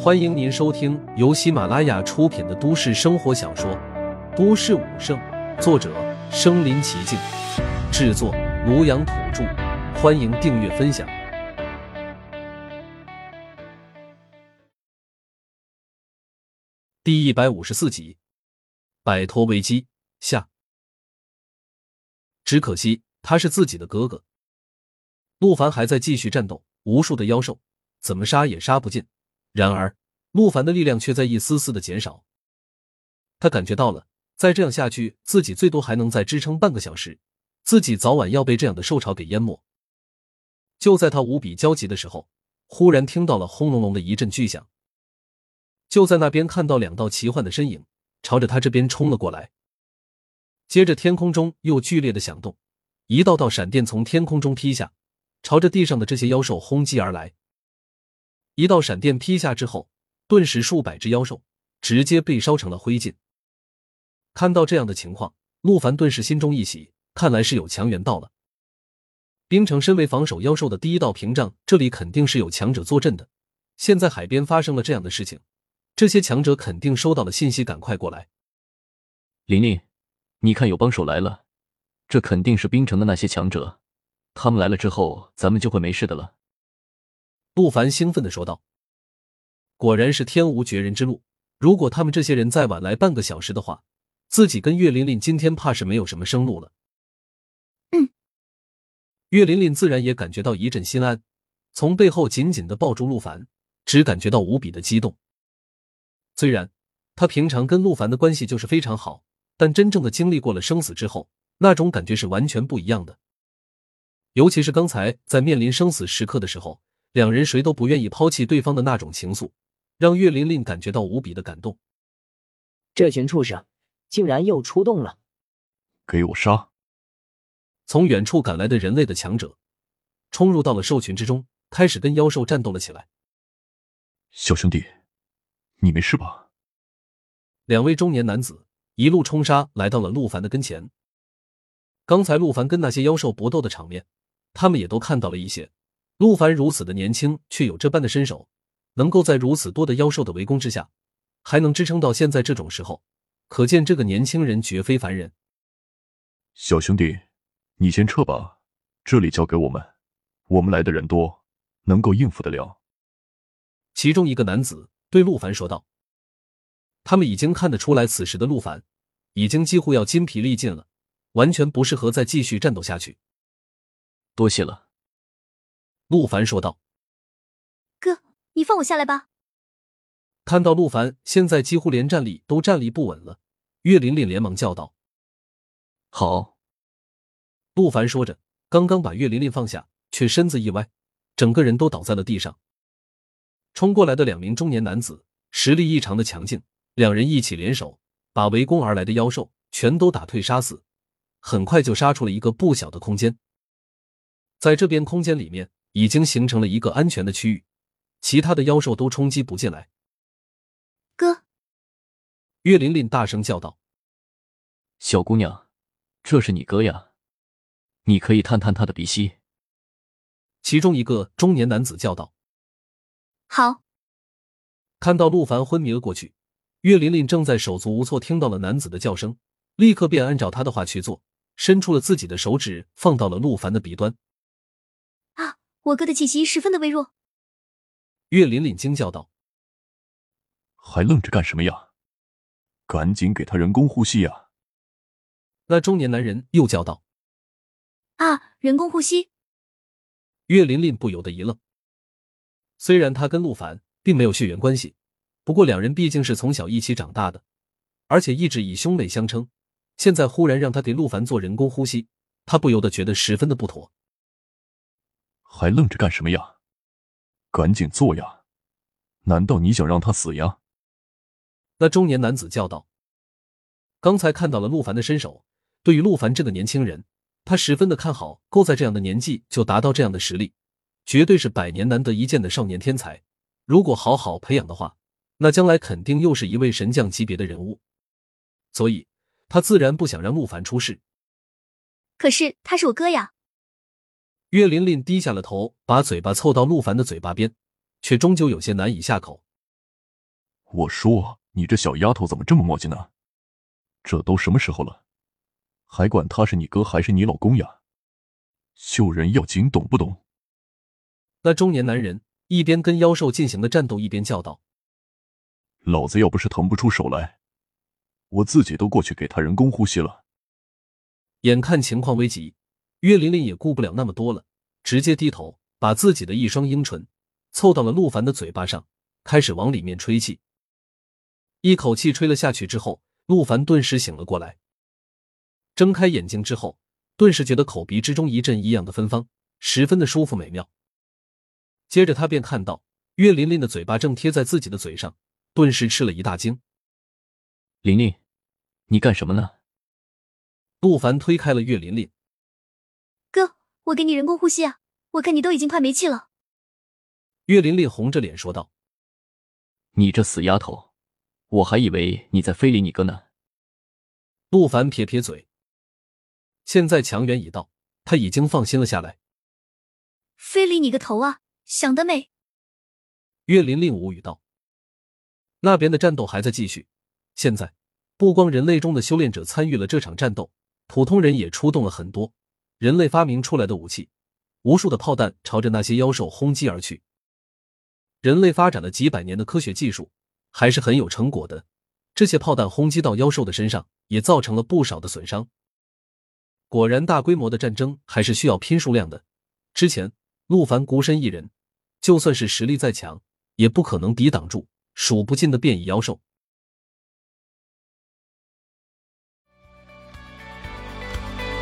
欢迎您收听由喜马拉雅出品的都市生活小说《都市武圣》，作者：身临其境，制作：庐阳土著。欢迎订阅分享。第一百五十四集，摆脱危机下。只可惜他是自己的哥哥。陆凡还在继续战斗，无数的妖兽怎么杀也杀不尽。然而，陆凡的力量却在一丝丝的减少。他感觉到了，再这样下去，自己最多还能再支撑半个小时，自己早晚要被这样的兽潮给淹没。就在他无比焦急的时候，忽然听到了轰隆隆的一阵巨响。就在那边看到两道奇幻的身影朝着他这边冲了过来。接着，天空中又剧烈的响动，一道道闪电从天空中劈下，朝着地上的这些妖兽轰击而来。一道闪电劈下之后，顿时数百只妖兽直接被烧成了灰烬。看到这样的情况，陆凡顿时心中一喜，看来是有强援到了。冰城身为防守妖兽的第一道屏障，这里肯定是有强者坐镇的。现在海边发生了这样的事情，这些强者肯定收到了信息，赶快过来。琳琳，你看有帮手来了，这肯定是冰城的那些强者，他们来了之后，咱们就会没事的了。陆凡兴奋的说道：“果然是天无绝人之路。如果他们这些人再晚来半个小时的话，自己跟岳琳琳今天怕是没有什么生路了。”嗯，岳琳琳自然也感觉到一阵心安，从背后紧紧的抱住陆凡，只感觉到无比的激动。虽然他平常跟陆凡的关系就是非常好，但真正的经历过了生死之后，那种感觉是完全不一样的。尤其是刚才在面临生死时刻的时候。两人谁都不愿意抛弃对方的那种情愫，让岳琳琳感觉到无比的感动。这群畜生竟然又出动了！给我杀！从远处赶来的人类的强者，冲入到了兽群之中，开始跟妖兽战斗了起来。小兄弟，你没事吧？两位中年男子一路冲杀，来到了陆凡的跟前。刚才陆凡跟那些妖兽搏斗的场面，他们也都看到了一些。陆凡如此的年轻，却有这般的身手，能够在如此多的妖兽的围攻之下，还能支撑到现在这种时候，可见这个年轻人绝非凡人。小兄弟，你先撤吧，这里交给我们，我们来的人多，能够应付得了。其中一个男子对陆凡说道：“他们已经看得出来，此时的陆凡已经几乎要筋疲力尽了，完全不适合再继续战斗下去。”多谢了。陆凡说道：“哥，你放我下来吧。”看到陆凡现在几乎连站立都站立不稳了，岳琳琳连忙叫道：“好。”陆凡说着，刚刚把岳琳琳放下，却身子一歪，整个人都倒在了地上。冲过来的两名中年男子实力异常的强劲，两人一起联手，把围攻而来的妖兽全都打退杀死，很快就杀出了一个不小的空间。在这边空间里面。已经形成了一个安全的区域，其他的妖兽都冲击不进来。哥，岳琳琳大声叫道：“小姑娘，这是你哥呀，你可以探探他的鼻息。”其中一个中年男子叫道：“好。”看到陆凡昏迷了过去，岳琳琳正在手足无措，听到了男子的叫声，立刻便按照他的话去做，伸出了自己的手指，放到了陆凡的鼻端。我哥的气息十分的微弱，岳琳琳惊叫道：“还愣着干什么呀？赶紧给他人工呼吸呀！”那中年男人又叫道：“啊，人工呼吸！”岳琳琳不由得一愣。虽然他跟陆凡并没有血缘关系，不过两人毕竟是从小一起长大的，而且一直以兄妹相称。现在忽然让他给陆凡做人工呼吸，他不由得觉得十分的不妥。还愣着干什么呀？赶紧做呀！难道你想让他死呀？那中年男子叫道。刚才看到了陆凡的身手，对于陆凡这个年轻人，他十分的看好。够在这样的年纪就达到这样的实力，绝对是百年难得一见的少年天才。如果好好培养的话，那将来肯定又是一位神将级别的人物。所以，他自然不想让陆凡出事。可是他是我哥呀。岳琳琳低下了头，把嘴巴凑到陆凡的嘴巴边，却终究有些难以下口，我说你这小丫头怎么这么磨叽呢？这都什么时候了，还管他是你哥还是你老公呀？救人要紧，懂不懂？那中年男人一边跟妖兽进行的战斗，一边叫道：“老子要不是腾不出手来，我自己都过去给他人工呼吸了。”眼看情况危急，岳琳琳也顾不了那么多了，直接低头把自己的一双樱唇凑到了陆凡的嘴巴上，开始往里面吹气。一口气吹了下去之后，陆凡顿时醒了过来。睁开眼睛之后，顿时觉得口鼻之中一阵异样的芬芳，十分的舒服美妙。接着他便看到岳琳琳的嘴巴正贴在自己的嘴上，顿时吃了一大惊。琳琳，你干什么呢？陆凡推开了岳琳琳。哥，我给你人工呼吸啊，我看你都已经快没气了。岳琳琳红着脸说道：“你这死丫头！”我还以为你在非礼你哥呢。陆凡撇撇嘴，现在强援已到，他已经放心了下来。非礼你个头啊！想得美！岳琳琳无语道。那边的战斗还在继续，现在不光人类中的修炼者参与了这场战斗，普通人也出动了很多人类发明出来的武器，无数的炮弹朝着那些妖兽轰击而去。人类发展了几百年的科学技术。还是很有成果的。这些炮弹轰击到妖兽的身上，也造成了不少的损伤。果然，大规模的战争还是需要拼数量的。之前陆凡孤身一人，就算是实力再强，也不可能抵挡住数不尽的变异妖兽。